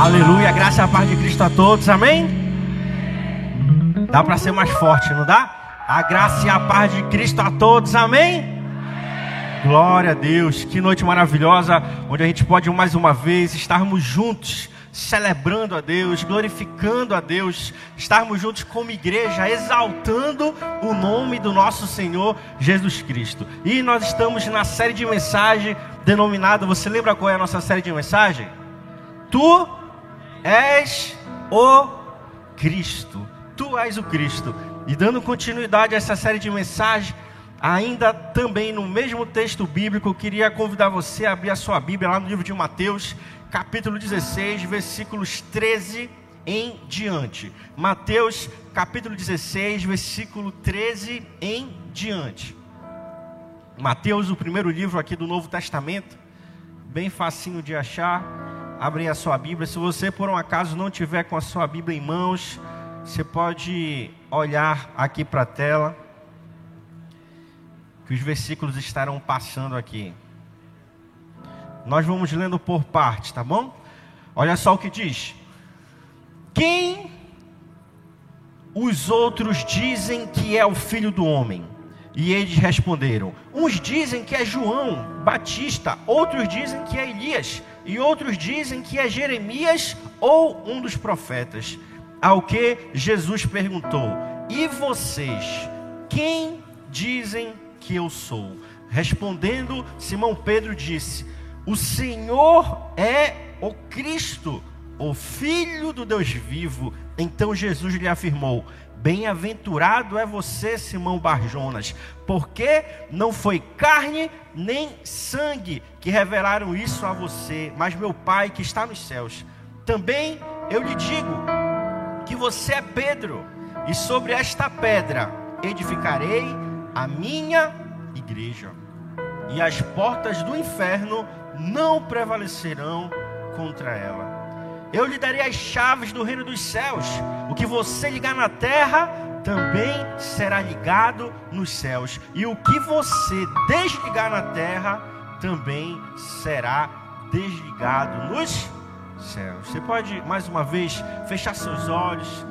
Aleluia, graça e a paz de Cristo a todos, amém? Dá para ser mais forte, não dá? A graça e a paz de Cristo a todos, amém? Glória a Deus, que noite maravilhosa, onde a gente pode mais uma vez estarmos juntos, celebrando a Deus, glorificando a Deus, estarmos juntos como igreja, exaltando o nome do nosso Senhor Jesus Cristo. E nós estamos na série de mensagem denominada, você lembra qual é a nossa série de mensagem? Tu és o Cristo. Tu és o Cristo. E dando continuidade a essa série de mensagens, ainda também no mesmo texto bíblico, queria convidar você a abrir a sua Bíblia lá no livro de Mateus, capítulo 16, versículos 13 em diante. Mateus, capítulo 16, versículo 13 em diante. Mateus, o primeiro livro aqui do Novo Testamento, bem facinho de achar. Abre a sua Bíblia. Se você por um acaso não tiver com a sua Bíblia em mãos, você pode olhar aqui para a tela, que os versículos estarão passando aqui. Nós vamos lendo por partes, tá bom? Olha só o que diz: Quem os outros dizem que é o filho do homem? E eles responderam: Uns dizem que é João Batista, outros dizem que é Elias, e outros dizem que é Jeremias ou um dos profetas. Ao que Jesus perguntou: E vocês, quem dizem que eu sou? Respondendo, Simão Pedro disse: O Senhor é o Cristo, o Filho do Deus vivo. Então Jesus lhe afirmou: Bem-aventurado é você, Simão Barjonas, porque não foi carne nem sangue que revelaram isso a você, mas meu Pai que está nos céus. Também eu lhe digo que você é Pedro, e sobre esta pedra edificarei a minha igreja, e as portas do inferno não prevalecerão contra ela. Eu lhe darei as chaves do reino dos céus. O que você ligar na terra também será ligado nos céus, e o que você desligar na terra também será desligado nos céus. Você pode mais uma vez fechar seus olhos,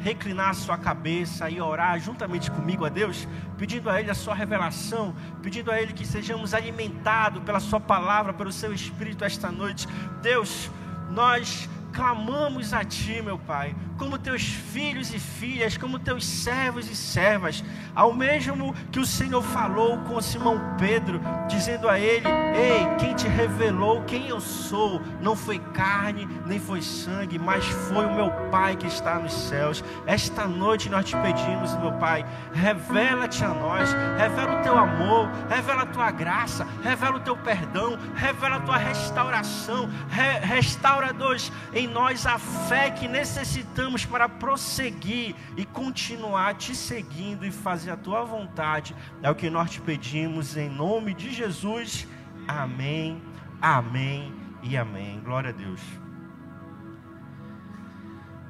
reclinar sua cabeça e orar juntamente comigo a Deus, pedindo a Ele a sua revelação, pedindo a Ele que sejamos alimentados pela Sua palavra, pelo Seu Espírito esta noite. Deus, nós clamamos a Ti, meu Pai, como Teus filhos e filhas, como Teus servos e servas, ao mesmo que o Senhor falou com Simão Pedro, dizendo a ele: Ei, quem te revelou quem eu sou, não foi carne, nem foi sangue, mas foi o meu Pai que está nos céus. Esta noite nós te pedimos, meu Pai, revela-te a nós, revela o teu amor, revela a tua graça, revela o teu perdão, revela a tua restauração, re restaura-nos em nós a fé que necessitamos para prosseguir e continuar te seguindo e fazer a tua vontade. É o que nós te pedimos em nome de Jesus. Amém, amém e amém. Glória a Deus.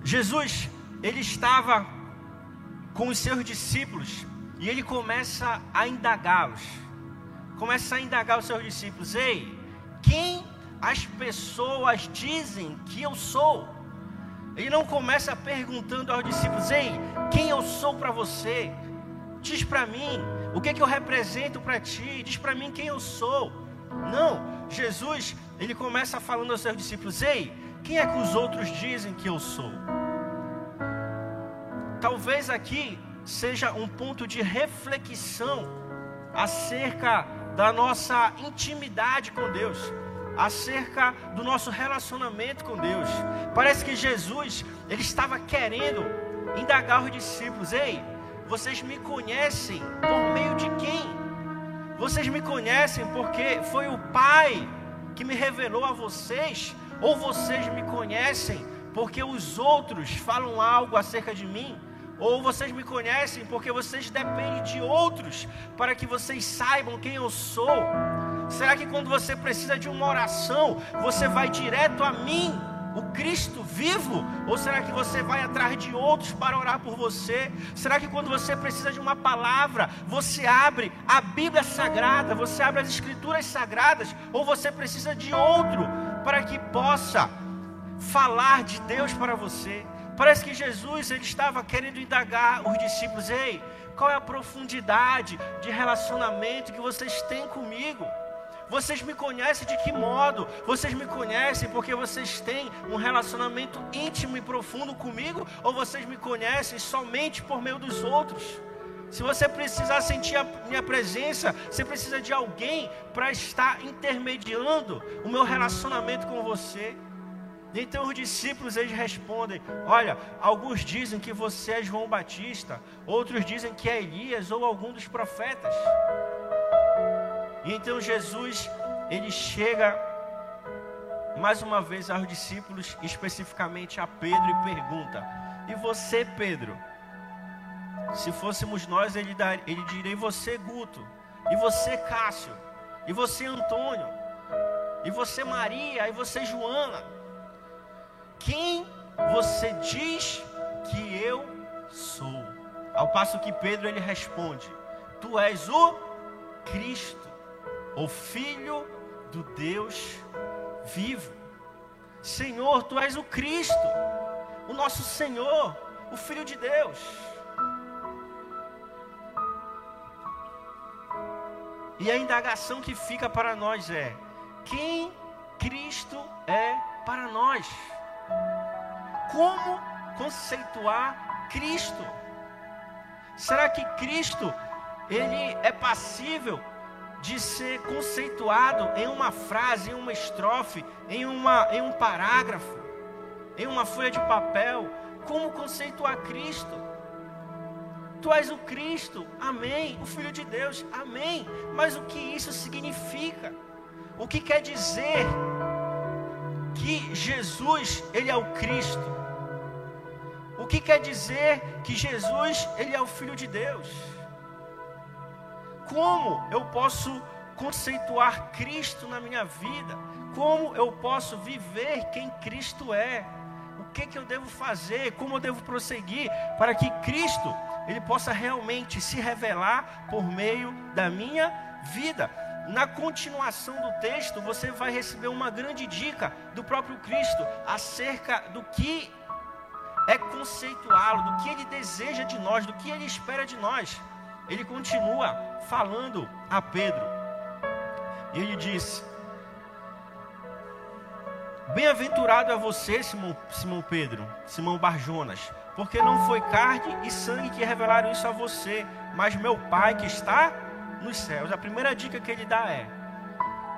Jesus, ele estava com os seus discípulos e ele começa a indagá-los. Começa a indagar os seus discípulos: Ei, quem as pessoas dizem que eu sou. Ele não começa perguntando aos discípulos: Ei, quem eu sou para você? Diz para mim o que, é que eu represento para ti. Diz para mim quem eu sou. Não, Jesus, ele começa falando aos seus discípulos: Ei, quem é que os outros dizem que eu sou? Talvez aqui seja um ponto de reflexão acerca da nossa intimidade com Deus acerca do nosso relacionamento com Deus. Parece que Jesus, ele estava querendo indagar os discípulos: "Ei, vocês me conhecem por meio de quem? Vocês me conhecem porque foi o Pai que me revelou a vocês, ou vocês me conhecem porque os outros falam algo acerca de mim?" Ou vocês me conhecem porque vocês dependem de outros para que vocês saibam quem eu sou. Será que quando você precisa de uma oração, você vai direto a mim, o Cristo vivo? Ou será que você vai atrás de outros para orar por você? Será que quando você precisa de uma palavra, você abre a Bíblia Sagrada, você abre as Escrituras Sagradas? Ou você precisa de outro para que possa falar de Deus para você. Parece que Jesus ele estava querendo indagar os discípulos: ei, qual é a profundidade de relacionamento que vocês têm comigo? Vocês me conhecem de que modo? Vocês me conhecem porque vocês têm um relacionamento íntimo e profundo comigo? Ou vocês me conhecem somente por meio dos outros? Se você precisar sentir a minha presença, você precisa de alguém para estar intermediando o meu relacionamento com você. Então os discípulos eles respondem: Olha, alguns dizem que você é João Batista, outros dizem que é Elias ou algum dos profetas. E então Jesus ele chega mais uma vez aos discípulos, especificamente a Pedro, e pergunta: E você, Pedro? Se fôssemos nós, ele, dar, ele diria: E você, Guto? E você, Cássio? E você, Antônio? E você, Maria? E você, Joana? Quem você diz que eu sou? Ao passo que Pedro ele responde: Tu és o Cristo, o Filho do Deus vivo. Senhor, tu és o Cristo, o nosso Senhor, o Filho de Deus. E a indagação que fica para nós é: quem Cristo é para nós? Como conceituar Cristo? Será que Cristo ele é passível de ser conceituado em uma frase, em uma estrofe, em, uma, em um parágrafo, em uma folha de papel? Como conceituar Cristo? Tu és o Cristo, amém. O Filho de Deus, amém. Mas o que isso significa? O que quer dizer que Jesus, Ele é o Cristo? O que quer dizer que Jesus, Ele é o Filho de Deus? Como eu posso conceituar Cristo na minha vida? Como eu posso viver quem Cristo é? O que, que eu devo fazer? Como eu devo prosseguir para que Cristo ele possa realmente se revelar por meio da minha vida? Na continuação do texto, você vai receber uma grande dica do próprio Cristo acerca do que é conceituá-lo, do que ele deseja de nós, do que ele espera de nós. Ele continua falando a Pedro. E ele diz: Bem-aventurado é você, Simão, Simão Pedro, Simão Barjonas, porque não foi carne e sangue que revelaram isso a você, mas meu Pai que está nos céus. A primeira dica que ele dá é: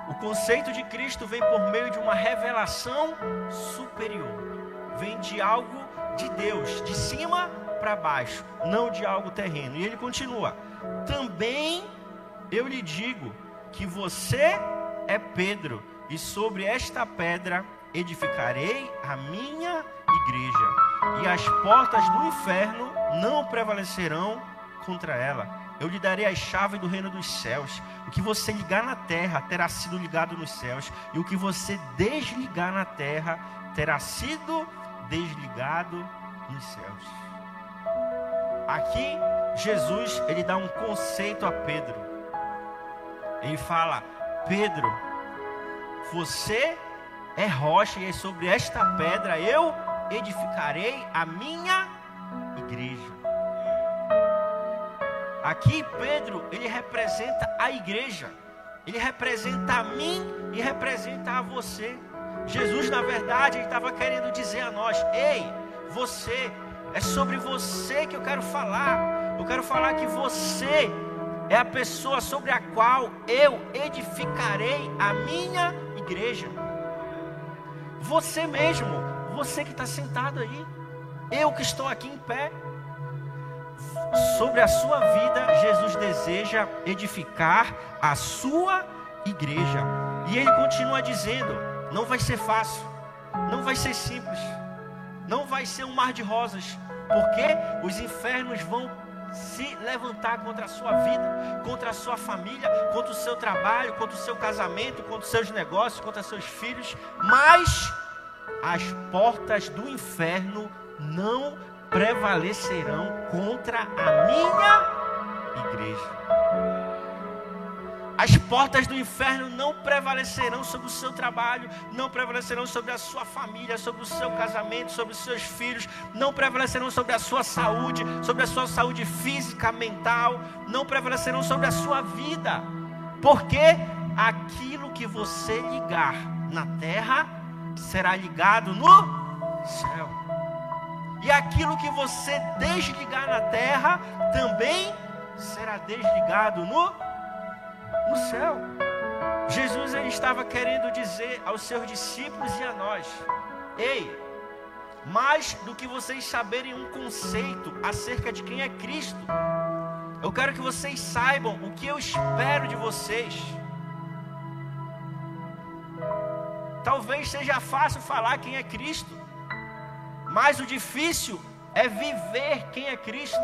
o conceito de Cristo vem por meio de uma revelação superior, vem de algo de Deus, de cima para baixo, não de algo terreno. E ele continua: também eu lhe digo que você é Pedro, e sobre esta pedra edificarei a minha igreja, e as portas do inferno não prevalecerão contra ela eu lhe darei as chaves do reino dos céus. O que você ligar na terra terá sido ligado nos céus, e o que você desligar na terra terá sido desligado nos céus. Aqui Jesus ele dá um conceito a Pedro. Ele fala: Pedro, você é rocha e é sobre esta pedra eu edificarei a minha igreja. Aqui Pedro, ele representa a igreja. Ele representa a mim e representa a você. Jesus, na verdade, ele estava querendo dizer a nós: "Ei, você, é sobre você que eu quero falar. Eu quero falar que você é a pessoa sobre a qual eu edificarei a minha igreja. Você mesmo, você que está sentado aí, eu que estou aqui em pé, sobre a sua vida, Jesus deseja edificar a sua igreja. E ele continua dizendo: não vai ser fácil, não vai ser simples, não vai ser um mar de rosas, porque os infernos vão se levantar contra a sua vida, contra a sua família, contra o seu trabalho, contra o seu casamento, contra os seus negócios, contra seus filhos, mas as portas do inferno não prevalecerão contra a minha igreja. As portas do inferno não prevalecerão sobre o seu trabalho, não prevalecerão sobre a sua família, sobre o seu casamento, sobre os seus filhos, não prevalecerão sobre a sua saúde, sobre a sua saúde física, mental, não prevalecerão sobre a sua vida. Porque aquilo que você ligar na terra será ligado no céu. E aquilo que você desligar na terra também será desligado no no céu. Jesus ele estava querendo dizer aos seus discípulos e a nós: Ei, mais do que vocês saberem um conceito acerca de quem é Cristo, eu quero que vocês saibam o que eu espero de vocês. Talvez seja fácil falar quem é Cristo, mas o difícil é viver quem é Cristo.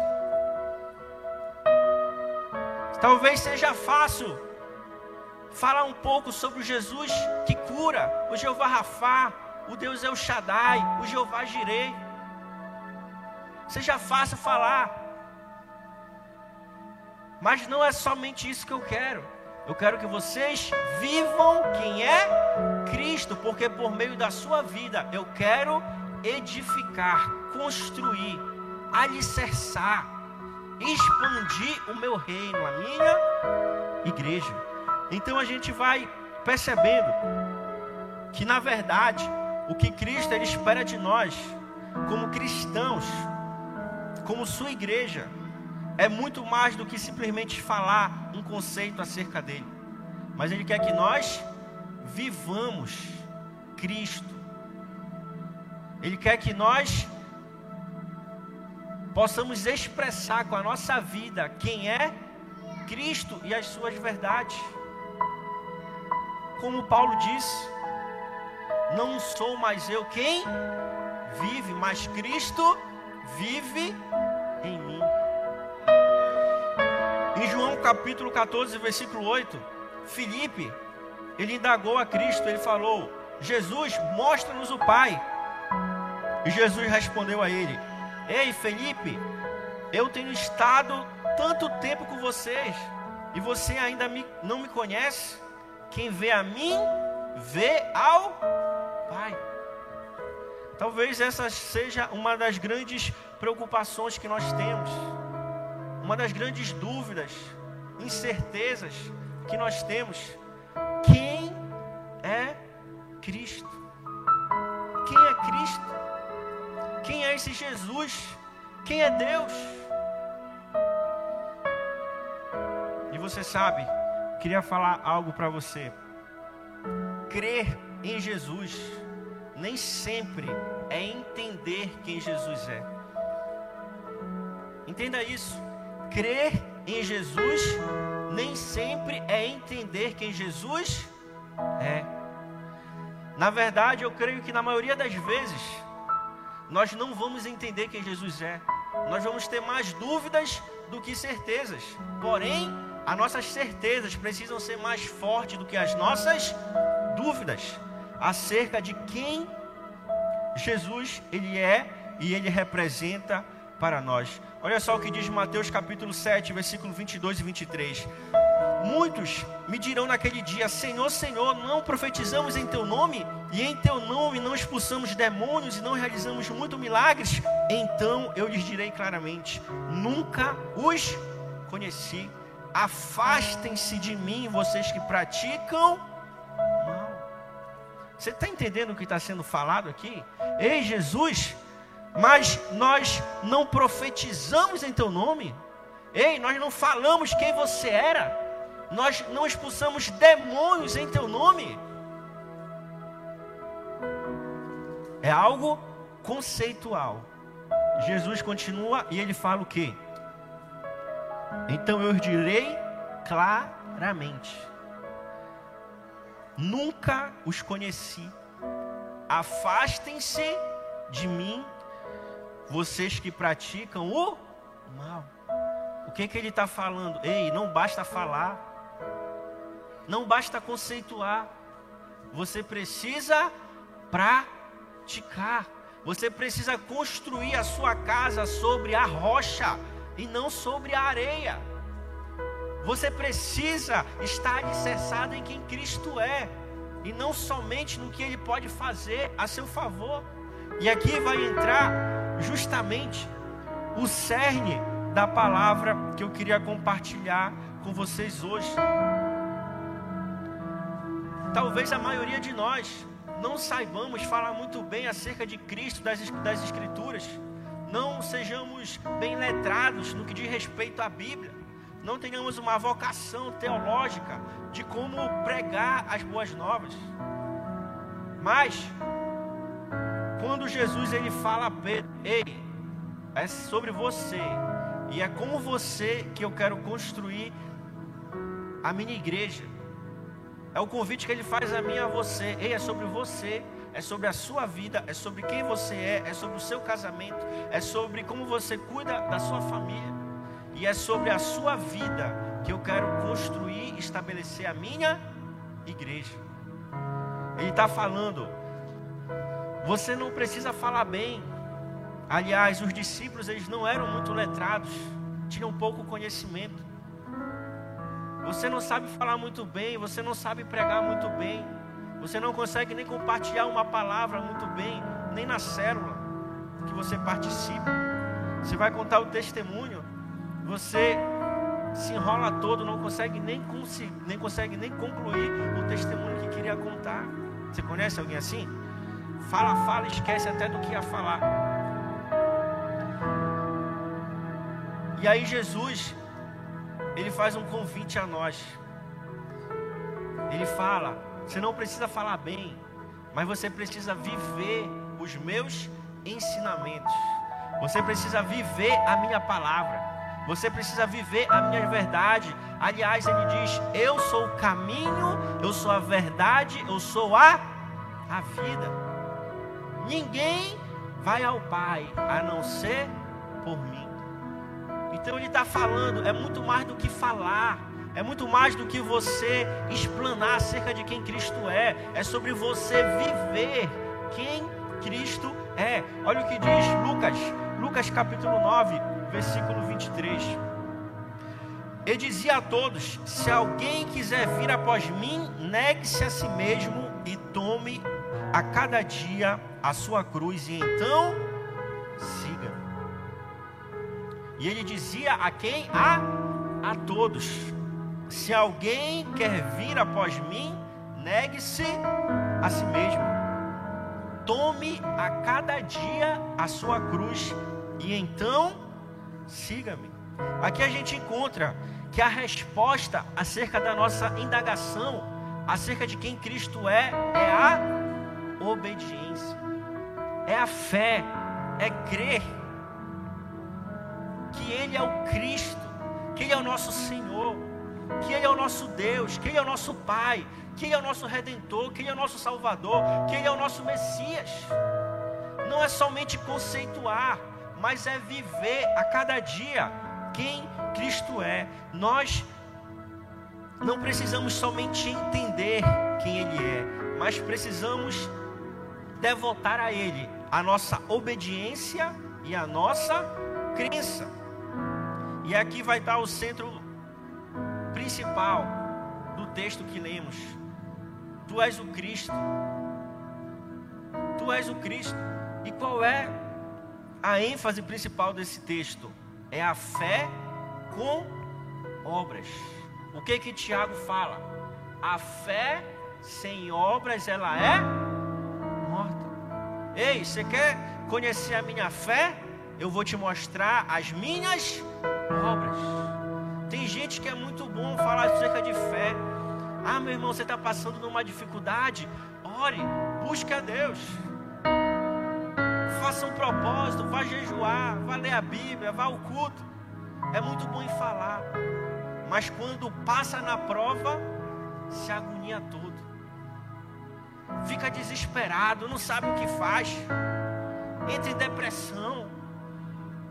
Talvez seja fácil falar um pouco sobre o Jesus que cura, o Jeová Rafá, o Deus El Shaddai, o Jeová Jirei. Seja fácil falar. Mas não é somente isso que eu quero. Eu quero que vocês vivam quem é Cristo, porque por meio da sua vida eu quero edificar, construir, alicerçar, expandir o meu reino, a minha igreja. Então a gente vai percebendo que na verdade o que Cristo ele espera de nós, como cristãos, como sua igreja, é muito mais do que simplesmente falar um conceito acerca dele. Mas ele quer que nós vivamos Cristo. Ele quer que nós possamos expressar com a nossa vida quem é Cristo e as suas verdades como Paulo disse: Não sou mais eu quem vive, mas Cristo vive em mim. Em João capítulo 14, versículo 8, Filipe, ele indagou a Cristo, ele falou: Jesus, mostra-nos o Pai. E Jesus respondeu a ele: Ei, Felipe, eu tenho estado tanto tempo com vocês e você ainda me, não me conhece? Quem vê a mim, vê ao Pai. Talvez essa seja uma das grandes preocupações que nós temos, uma das grandes dúvidas, incertezas que nós temos. Quem é Cristo? Quem é Cristo? Quem é esse Jesus? Quem é Deus? E você sabe, queria falar algo para você. Crer em Jesus nem sempre é entender quem Jesus é. Entenda isso. Crer em Jesus nem sempre é entender quem Jesus é. Na verdade, eu creio que na maioria das vezes nós não vamos entender quem Jesus é. Nós vamos ter mais dúvidas do que certezas. Porém, as nossas certezas precisam ser mais fortes do que as nossas dúvidas acerca de quem Jesus ele é e ele representa para nós. Olha só o que diz Mateus capítulo 7, versículo 22 e 23. Muitos me dirão naquele dia: Senhor, Senhor, não profetizamos em teu nome, e em teu nome não expulsamos demônios e não realizamos muitos milagres? Então eu lhes direi claramente: Nunca os conheci. Afastem-se de mim, vocês que praticam mal. Você está entendendo o que está sendo falado aqui? Ei, Jesus, mas nós não profetizamos em teu nome. Ei, nós não falamos quem você era. Nós não expulsamos demônios em teu nome. É algo conceitual. Jesus continua e ele fala o que? Então eu direi claramente: Nunca os conheci. Afastem-se de mim, vocês que praticam o mal. O que, que ele está falando? Ei, não basta falar, não basta conceituar, você precisa praticar. Você precisa construir a sua casa sobre a rocha e não sobre a areia. Você precisa estar alicerçado em quem Cristo é e não somente no que Ele pode fazer a seu favor. E aqui vai entrar justamente o cerne da palavra que eu queria compartilhar com vocês hoje. Talvez a maioria de nós não saibamos falar muito bem acerca de Cristo, das, das Escrituras, não sejamos bem letrados no que diz respeito à Bíblia, não tenhamos uma vocação teológica de como pregar as boas novas. Mas, quando Jesus ele fala a Pedro, ei, é sobre você, e é com você que eu quero construir a minha igreja. É o convite que ele faz a mim e a você. Ei, é sobre você, é sobre a sua vida, é sobre quem você é, é sobre o seu casamento, é sobre como você cuida da sua família. E é sobre a sua vida que eu quero construir estabelecer a minha igreja. Ele está falando, você não precisa falar bem. Aliás, os discípulos eles não eram muito letrados, tinham pouco conhecimento. Você não sabe falar muito bem, você não sabe pregar muito bem, você não consegue nem compartilhar uma palavra muito bem, nem na célula que você participa. Você vai contar o testemunho, você se enrola todo, não consegue nem, nem consegue nem concluir o testemunho que queria contar. Você conhece alguém assim? Fala, fala, esquece até do que ia falar. E aí Jesus ele faz um convite a nós. Ele fala: você não precisa falar bem, mas você precisa viver os meus ensinamentos. Você precisa viver a minha palavra. Você precisa viver a minha verdade. Aliás, ele diz: Eu sou o caminho, eu sou a verdade, eu sou a, a vida. Ninguém vai ao Pai a não ser por mim. Então ele está falando, é muito mais do que falar, é muito mais do que você explanar acerca de quem Cristo é, é sobre você viver quem Cristo é. Olha o que diz Lucas, Lucas capítulo 9, versículo 23. Ele dizia a todos: Se alguém quiser vir após mim, negue-se a si mesmo e tome a cada dia a sua cruz, e então E ele dizia a quem? A, a todos: Se alguém quer vir após mim, negue-se a si mesmo. Tome a cada dia a sua cruz e então siga-me. Aqui a gente encontra que a resposta acerca da nossa indagação, acerca de quem Cristo é, é a obediência, é a fé, é crer que Ele é o Cristo, que Ele é o nosso Senhor, que Ele é o nosso Deus, que Ele é o nosso Pai, que Ele é o nosso Redentor, que Ele é o nosso Salvador, que Ele é o nosso Messias. Não é somente conceituar, mas é viver a cada dia quem Cristo é. Nós não precisamos somente entender quem Ele é, mas precisamos devotar a Ele a nossa obediência e a nossa crença. E aqui vai estar o centro principal do texto que lemos. Tu és o Cristo. Tu és o Cristo. E qual é a ênfase principal desse texto? É a fé com obras. O que que Tiago fala? A fé sem obras ela é morta. Ei, você quer conhecer a minha fé? Eu vou te mostrar as minhas obras. Tem gente que é muito bom falar acerca de fé. Ah, meu irmão, você está passando numa dificuldade? Ore, busque a Deus. Faça um propósito, vá jejuar, vá ler a Bíblia, vá ao culto. É muito bom em falar, mas quando passa na prova, se agonia todo. Fica desesperado, não sabe o que faz. Entra em depressão.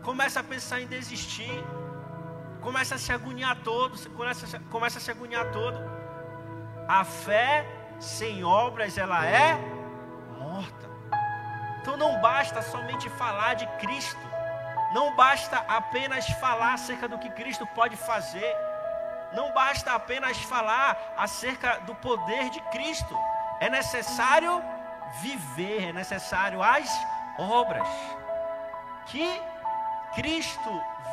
Começa a pensar em desistir começa a se agoniar todo, começa, começa a se agoniar todo. A fé sem obras, ela é morta. Então não basta somente falar de Cristo, não basta apenas falar acerca do que Cristo pode fazer. não basta apenas falar acerca do poder de Cristo, é necessário viver, é necessário as obras. Que Cristo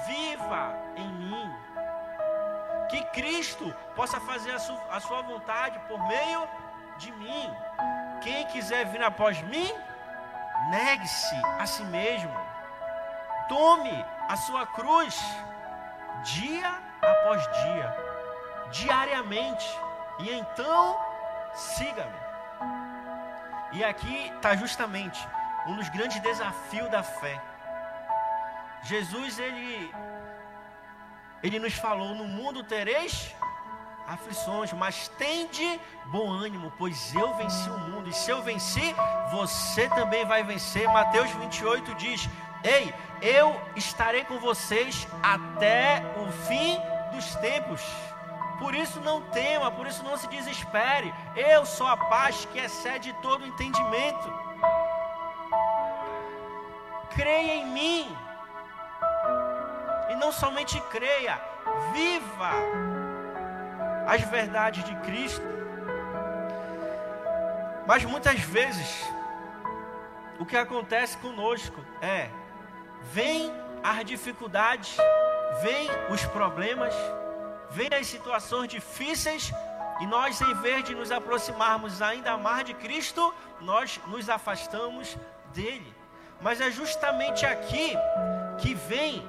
viva em mim. Que Cristo possa fazer a sua, a sua vontade por meio de mim. Quem quiser vir após mim, negue-se a si mesmo. Tome a sua cruz dia após dia, diariamente, e então siga-me. E aqui está justamente um dos grandes desafios da fé. Jesus, ele, ele nos falou: no mundo tereis aflições, mas tende bom ânimo, pois eu venci o mundo, e se eu venci, você também vai vencer. Mateus 28 diz: Ei, eu estarei com vocês até o fim dos tempos. Por isso não tema, por isso não se desespere. Eu sou a paz que excede todo entendimento. Creia em mim. Não somente creia, viva as verdades de Cristo. Mas muitas vezes, o que acontece conosco é: vem as dificuldades, vem os problemas, vem as situações difíceis e nós, em vez de nos aproximarmos ainda mais de Cristo, nós nos afastamos dele. Mas é justamente aqui que vem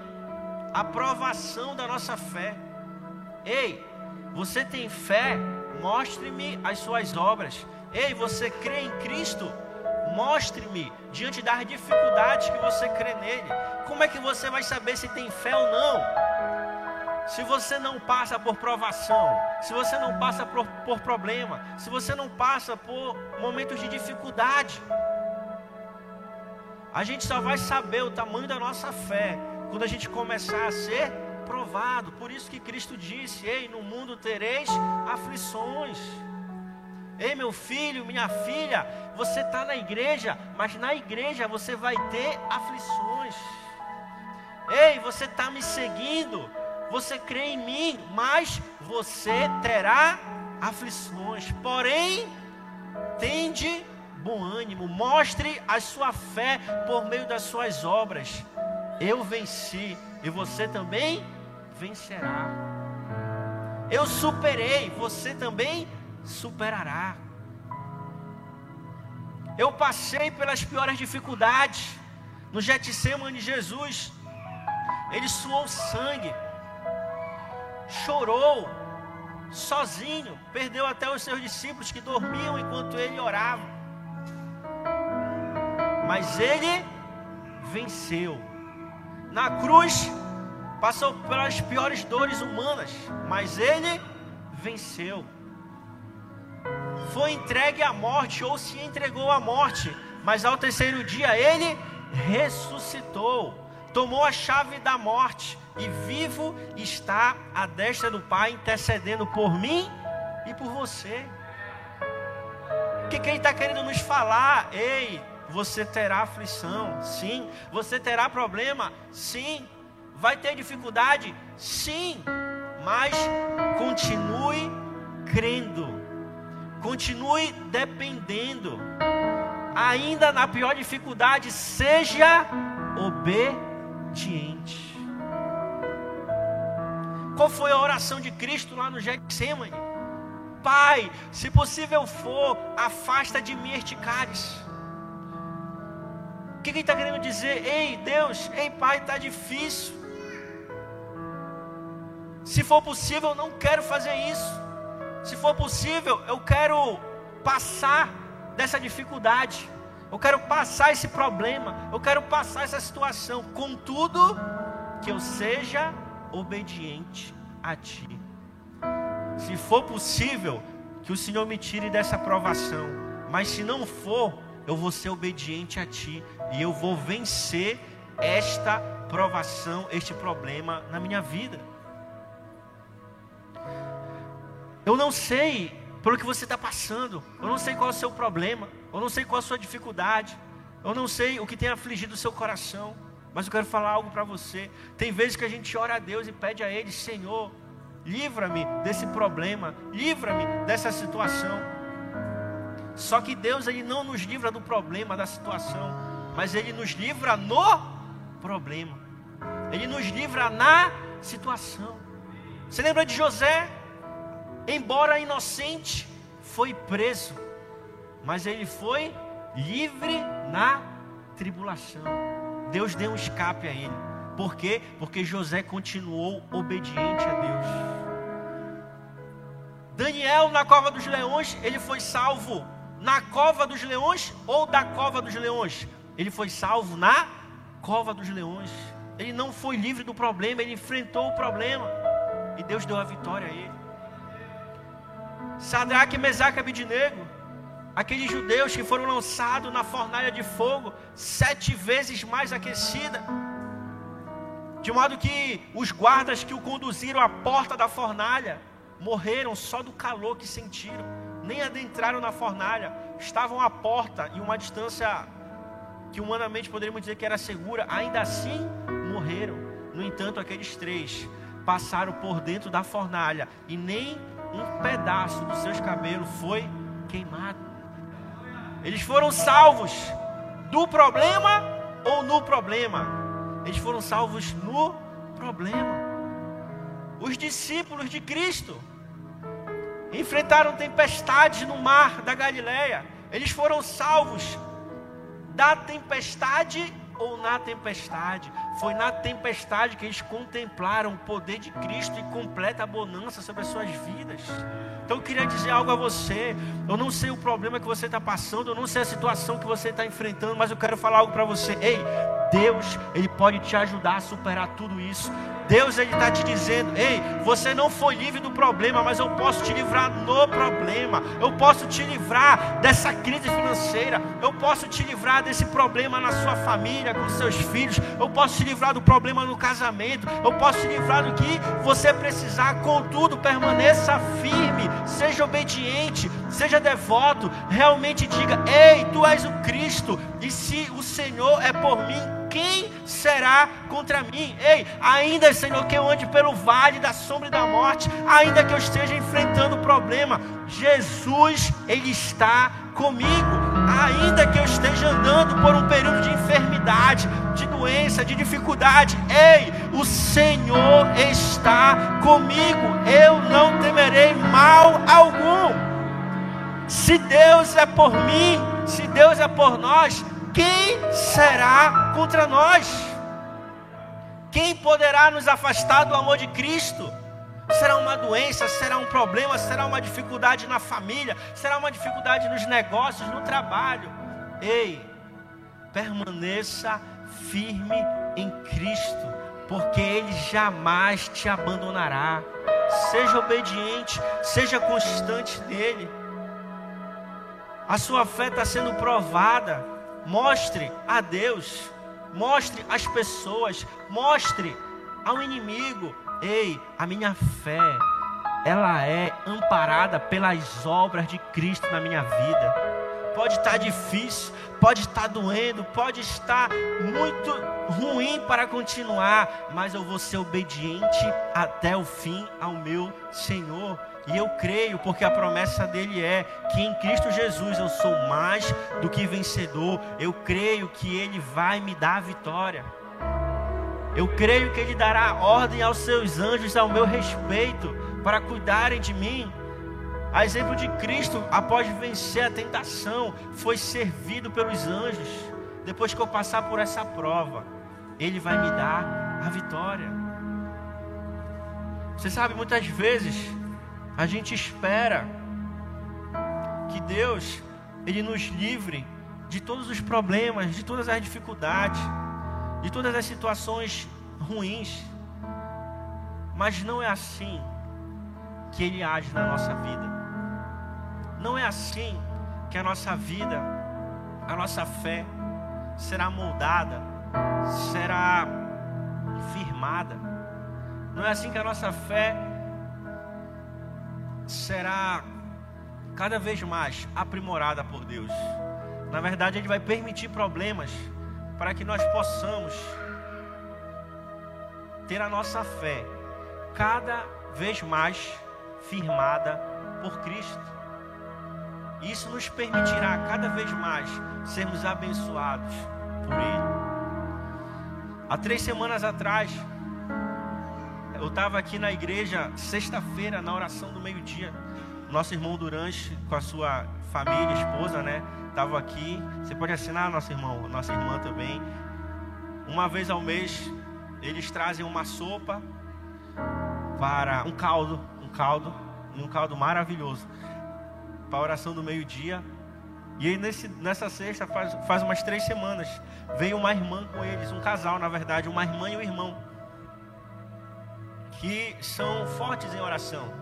a provação da nossa fé. Ei, você tem fé? Mostre-me as suas obras. Ei, você crê em Cristo? Mostre-me diante das dificuldades que você crê nele. Como é que você vai saber se tem fé ou não? se você não passa por provação, se você não passa por, por problema, se você não passa por momentos de dificuldade, a gente só vai saber o tamanho da nossa fé quando a gente começar a ser provado. Por isso que Cristo disse: Ei, no mundo tereis aflições. Ei, meu filho, minha filha, você está na igreja, mas na igreja você vai ter aflições. Ei, você está me seguindo, você crê em mim, mas você terá aflições. Porém, tende bom ânimo, mostre a sua fé por meio das suas obras. Eu venci e você também vencerá. Eu superei, você também superará. Eu passei pelas piores dificuldades. No Getsemane, Jesus, ele suou sangue chorou sozinho, perdeu até os seus discípulos que dormiam enquanto ele orava. Mas ele venceu. Na cruz, passou pelas piores dores humanas, mas ele venceu. Foi entregue à morte, ou se entregou à morte, mas ao terceiro dia ele ressuscitou, tomou a chave da morte e vivo está à destra do Pai, intercedendo por mim e por você. O que, que ele está querendo nos falar? Ei, você terá aflição, sim. Você terá problema, sim. Vai ter dificuldade, sim. Mas continue crendo, continue dependendo. Ainda na pior dificuldade, seja obediente. Qual foi a oração de Cristo lá no Getsemane? Pai, se possível for, afasta de mim este cálice. O que, ele está querendo dizer? Ei, Deus, ei, Pai, está difícil. Se for possível, eu não quero fazer isso. Se for possível, eu quero passar dessa dificuldade. Eu quero passar esse problema. Eu quero passar essa situação. Contudo, que eu seja obediente a Ti. Se for possível, que o Senhor me tire dessa provação. Mas se não for, eu vou ser obediente a Ti e eu vou vencer esta provação, este problema na minha vida. Eu não sei pelo que você está passando, eu não sei qual é o seu problema, eu não sei qual é a sua dificuldade, eu não sei o que tem afligido o seu coração. Mas eu quero falar algo para você. Tem vezes que a gente ora a Deus e pede a Ele, Senhor, livra-me desse problema, livra-me dessa situação. Só que Deus ele não nos livra do problema, da situação, mas ele nos livra no problema. Ele nos livra na situação. Você lembra de José? Embora inocente, foi preso, mas ele foi livre na tribulação. Deus deu um escape a ele. Por quê? Porque José continuou obediente a Deus. Daniel na cova dos leões, ele foi salvo na cova dos leões ou da cova dos leões? Ele foi salvo na cova dos leões. Ele não foi livre do problema, ele enfrentou o problema. E Deus deu a vitória a ele. Sadraque, Mesaque e Abidinego, aqueles judeus que foram lançados na fornalha de fogo, sete vezes mais aquecida. De modo que os guardas que o conduziram à porta da fornalha morreram só do calor que sentiram, nem adentraram na fornalha, estavam à porta em uma distância que humanamente poderíamos dizer que era segura, ainda assim morreram. No entanto, aqueles três passaram por dentro da fornalha e nem um pedaço dos seus cabelos foi queimado. Eles foram salvos do problema ou no problema? Eles foram salvos no problema. Os discípulos de Cristo enfrentaram tempestades no mar da Galileia. Eles foram salvos da tempestade ou na tempestade. Foi na tempestade que eles contemplaram o poder de Cristo e completa bonança sobre as suas vidas. Então eu queria dizer algo a você. Eu não sei o problema que você está passando, eu não sei a situação que você está enfrentando, mas eu quero falar algo para você. Ei, Deus, Ele pode te ajudar a superar tudo isso. Deus ele está te dizendo: ei, você não foi livre do problema, mas eu posso te livrar no problema. Eu posso te livrar dessa crise financeira. Eu posso te livrar desse problema na sua família, com seus filhos. Eu posso te livrar do problema no casamento. Eu posso te livrar do que você precisar. Contudo, permaneça firme, seja obediente, seja devoto. Realmente diga: ei, tu és o Cristo. E se o Senhor é por mim, quem será contra mim? Ei, ainda, Senhor, que eu ande pelo vale da sombra e da morte, ainda que eu esteja enfrentando o problema, Jesus, Ele está comigo. Ainda que eu esteja andando por um período de enfermidade, de doença, de dificuldade, ei, o Senhor está comigo, eu não temerei mal algum. Se Deus é por mim, se Deus é por nós, quem será contra nós? Quem poderá nos afastar do amor de Cristo? Será uma doença, será um problema, será uma dificuldade na família, será uma dificuldade nos negócios, no trabalho. Ei, permaneça firme em Cristo, porque Ele jamais te abandonará. Seja obediente, seja constante nele. A sua fé está sendo provada. Mostre a Deus, mostre às pessoas, mostre ao inimigo: ei, a minha fé, ela é amparada pelas obras de Cristo na minha vida. Pode estar difícil, pode estar doendo, pode estar muito ruim para continuar, mas eu vou ser obediente até o fim ao meu Senhor. E eu creio, porque a promessa dele é que em Cristo Jesus eu sou mais do que vencedor. Eu creio que ele vai me dar a vitória. Eu creio que ele dará ordem aos seus anjos ao meu respeito para cuidarem de mim. A exemplo de Cristo, após vencer a tentação, foi servido pelos anjos. Depois que eu passar por essa prova, ele vai me dar a vitória. Você sabe, muitas vezes a gente espera que Deus ele nos livre de todos os problemas, de todas as dificuldades, de todas as situações ruins. Mas não é assim que ele age na nossa vida. Não é assim que a nossa vida, a nossa fé será moldada, será firmada. Não é assim que a nossa fé será cada vez mais aprimorada por Deus. Na verdade, Ele vai permitir problemas para que nós possamos ter a nossa fé cada vez mais firmada por Cristo. Isso nos permitirá cada vez mais sermos abençoados por Ele. Há três semanas atrás, eu estava aqui na igreja, sexta-feira, na oração do meio-dia. Nosso irmão Durante, com a sua família, esposa, né? Estava aqui. Você pode assinar, nosso irmão, nossa irmã também. Uma vez ao mês, eles trazem uma sopa para um caldo, um caldo, um caldo maravilhoso para a oração do meio-dia. E aí nesse, nessa sexta, faz, faz umas três semanas, veio uma irmã com eles, um casal na verdade, uma irmã e um irmão, que são fortes em oração.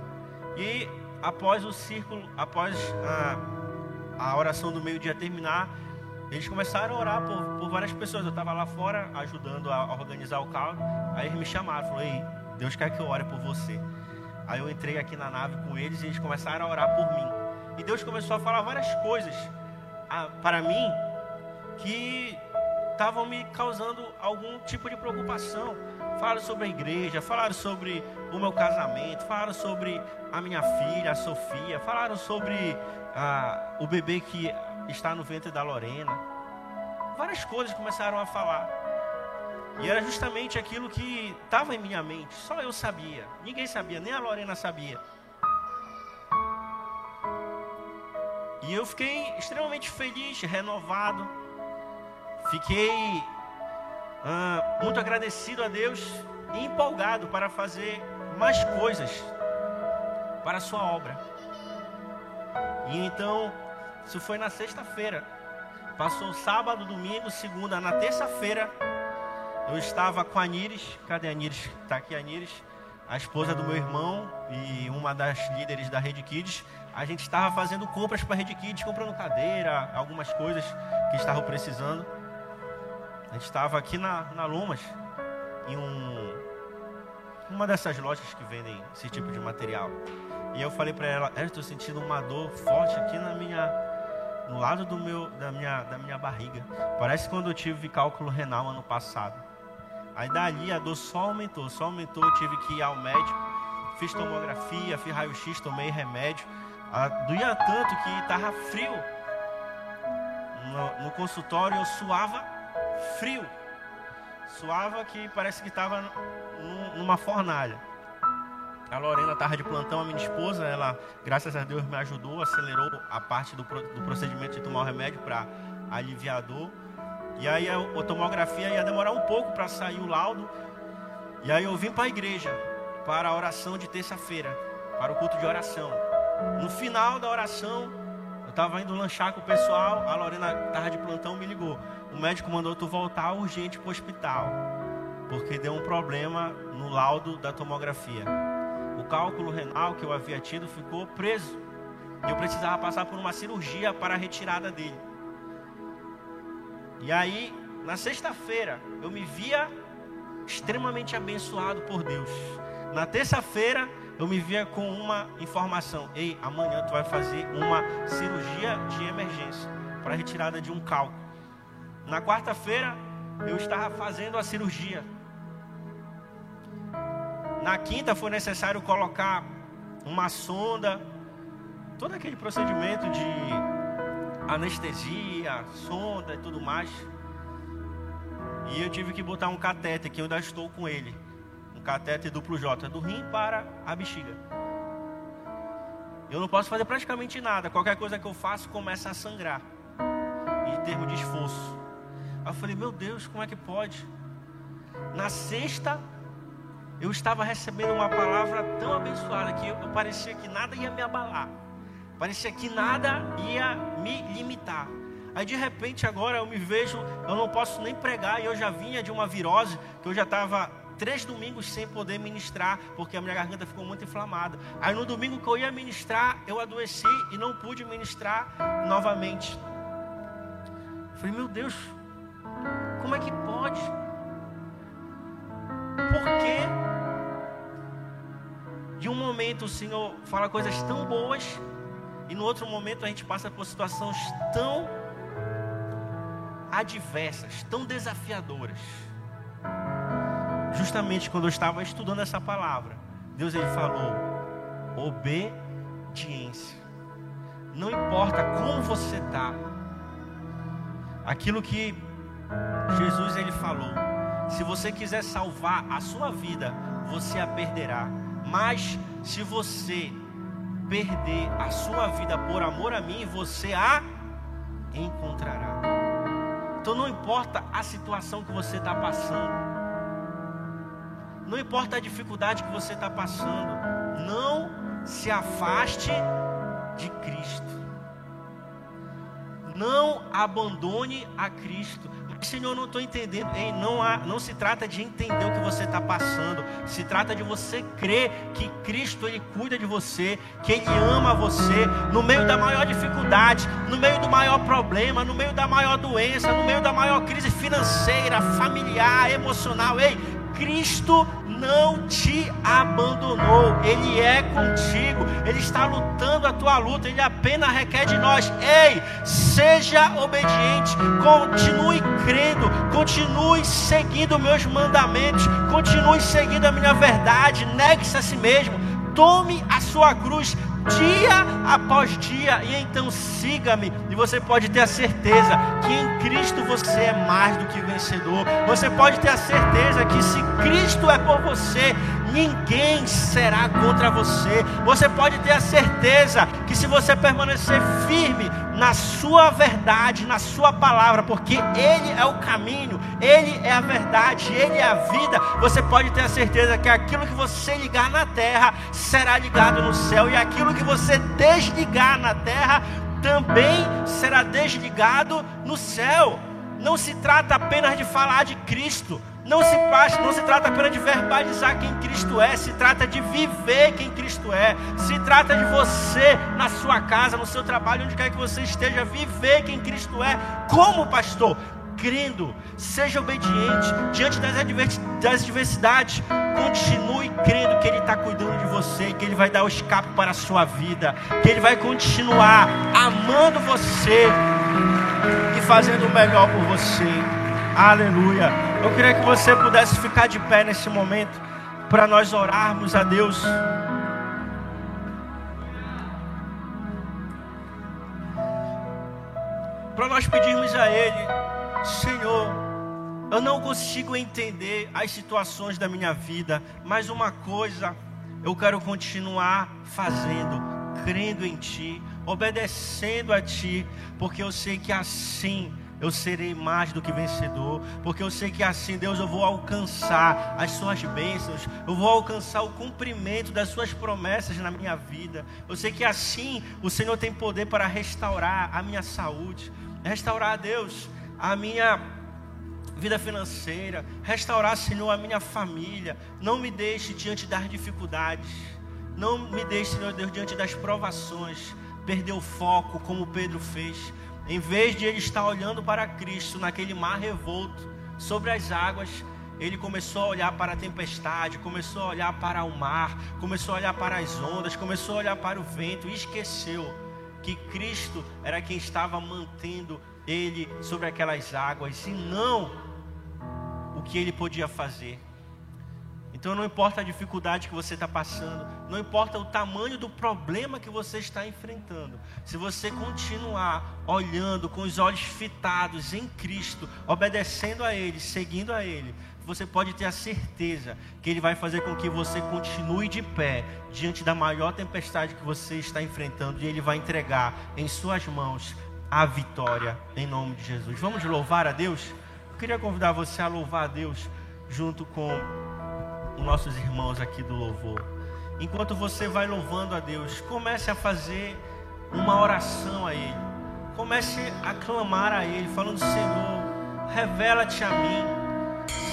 E após o círculo, após a, a oração do meio-dia terminar, eles começaram a orar por, por várias pessoas. Eu estava lá fora ajudando a, organizar o carro. Aí eles me chamaram, falou: Ei, Deus quer que eu ore por você. Aí eu entrei aqui na nave com eles e eles começaram a orar por mim. E Deus começou a falar várias coisas a, para mim que estavam me causando algum tipo de preocupação. Falaram sobre a igreja, falaram sobre o meu casamento, falaram sobre a minha filha, a Sofia, falaram sobre ah, o bebê que está no ventre da Lorena. Várias coisas começaram a falar. E era justamente aquilo que estava em minha mente, só eu sabia, ninguém sabia, nem a Lorena sabia. E eu fiquei extremamente feliz, renovado. Fiquei ah, muito agradecido a Deus e empolgado para fazer mais coisas para a sua obra. E então, isso foi na sexta-feira. Passou sábado, domingo, segunda, na terça-feira. Eu estava com a Nires. Cadê a Nires? Está aqui a Nires, a esposa do meu irmão e uma das líderes da Rede Kids a gente estava fazendo compras para a Rede Kids, comprando cadeira, algumas coisas que estavam precisando. A gente estava aqui na, na Lumas, em um, uma dessas lojas que vendem esse tipo de material. E eu falei para ela, estou sentindo uma dor forte aqui na minha, no lado do meu, da minha, da minha barriga. Parece quando eu tive cálculo renal ano passado. Aí dali a dor só aumentou, só aumentou. Eu tive que ir ao médico, fiz tomografia, fiz raio-x, tomei remédio. Ah, doía tanto que estava frio. No, no, consultório eu suava frio. Suava que parece que estava numa fornalha. A Lorena estava de plantão, a minha esposa, ela, graças a Deus, me ajudou, acelerou a parte do, do procedimento de tomar o remédio para aliviar a dor. E aí a, a tomografia ia demorar um pouco para sair o laudo. E aí eu vim para a igreja, para a oração de terça-feira, para o culto de oração. No final da oração, eu estava indo lanchar com o pessoal, a Lorena estava de plantão, me ligou. O médico mandou tu voltar urgente para o hospital, porque deu um problema no laudo da tomografia. O cálculo renal que eu havia tido ficou preso. E eu precisava passar por uma cirurgia para a retirada dele. E aí, na sexta-feira, eu me via extremamente abençoado por Deus. Na terça-feira, eu me via com uma informação: ei, amanhã tu vai fazer uma cirurgia de emergência para retirada de um cálculo. Na quarta-feira, eu estava fazendo a cirurgia. Na quinta, foi necessário colocar uma sonda, todo aquele procedimento de anestesia, sonda e tudo mais. E eu tive que botar um catéter que eu ainda estou com ele catéter duplo J, do rim para a bexiga. Eu não posso fazer praticamente nada. Qualquer coisa que eu faço começa a sangrar. Em termos de esforço. Aí eu falei, meu Deus, como é que pode? Na sexta, eu estava recebendo uma palavra tão abençoada que eu, parecia que nada ia me abalar. Parecia que nada ia me limitar. Aí de repente agora eu me vejo, eu não posso nem pregar, e eu já vinha de uma virose, que eu já estava três domingos sem poder ministrar, porque a minha garganta ficou muito inflamada. Aí no domingo que eu ia ministrar, eu adoeci e não pude ministrar novamente. Eu falei, meu Deus, como é que pode? Por que de um momento o Senhor fala coisas tão boas e no outro momento a gente passa por situações tão adversas, tão desafiadoras? justamente quando eu estava estudando essa palavra, Deus ele falou: obediência. Não importa como você está. Aquilo que Jesus ele falou: se você quiser salvar a sua vida, você a perderá. Mas se você perder a sua vida por amor a mim, você a encontrará. Então não importa a situação que você está passando, não importa a dificuldade que você está passando, não se afaste de Cristo. Não abandone a Cristo. Senhor, não estou entendendo. Ei, não, há, não se trata de entender o que você está passando. Se trata de você crer que Cristo Ele cuida de você, que Ele ama você no meio da maior dificuldade, no meio do maior problema, no meio da maior doença, no meio da maior crise financeira, familiar, emocional. Ei, Cristo não te abandonou, Ele é contigo, Ele está lutando a tua luta, Ele apenas requer de nós. Ei, seja obediente, continue crendo, continue seguindo meus mandamentos, continue seguindo a minha verdade, negue-se a si mesmo, tome a sua cruz, dia após dia, e então siga-me, e você pode ter a certeza que em Cristo você é mais do que vencedor. Você pode ter a certeza que se Cristo é por você, ninguém será contra você. Você pode ter a certeza que se você permanecer firme na sua verdade, na sua palavra, porque Ele é o caminho, Ele é a verdade, Ele é a vida, você pode ter a certeza que aquilo que você ligar na terra será ligado no céu, e aquilo que você desligar na terra também será desligado no céu. Não se trata apenas de falar de Cristo, não se, não se trata apenas de verbalizar quem Cristo é, se trata de viver quem Cristo é, se trata de você, na sua casa, no seu trabalho, onde quer que você esteja, viver quem Cristo é, como pastor, crendo, seja obediente diante das, das adversidades, continue crendo que Ele está cuidando de você, que Ele vai dar o escape para a sua vida, que Ele vai continuar amando você e fazendo o melhor por você. Aleluia. Eu queria que você pudesse ficar de pé nesse momento para nós orarmos a Deus. Para nós pedirmos a Ele Senhor, eu não consigo entender as situações da minha vida, mas uma coisa eu quero continuar fazendo, crendo em Ti, obedecendo a Ti, porque eu sei que assim eu serei mais do que vencedor, porque eu sei que assim, Deus, eu vou alcançar as suas bênçãos, eu vou alcançar o cumprimento das suas promessas na minha vida. Eu sei que assim o Senhor tem poder para restaurar a minha saúde, restaurar, Deus, a minha vida financeira, restaurar, Senhor, a minha família. Não me deixe diante das dificuldades, não me deixe, Senhor Deus, diante das provações, perder o foco como Pedro fez. Em vez de ele estar olhando para Cristo naquele mar revolto, sobre as águas, ele começou a olhar para a tempestade, começou a olhar para o mar, começou a olhar para as ondas, começou a olhar para o vento e esqueceu que Cristo era quem estava mantendo ele sobre aquelas águas e não o que ele podia fazer. Então não importa a dificuldade que você está passando, não importa o tamanho do problema que você está enfrentando, se você continuar olhando com os olhos fitados em Cristo, obedecendo a Ele, seguindo a Ele, você pode ter a certeza que Ele vai fazer com que você continue de pé diante da maior tempestade que você está enfrentando e Ele vai entregar em suas mãos a vitória em nome de Jesus. Vamos louvar a Deus? Eu queria convidar você a louvar a Deus junto com os nossos irmãos aqui do louvor. Enquanto você vai louvando a Deus, comece a fazer uma oração a Ele. Comece a clamar a Ele, falando: Senhor, revela-te a mim.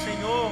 Senhor,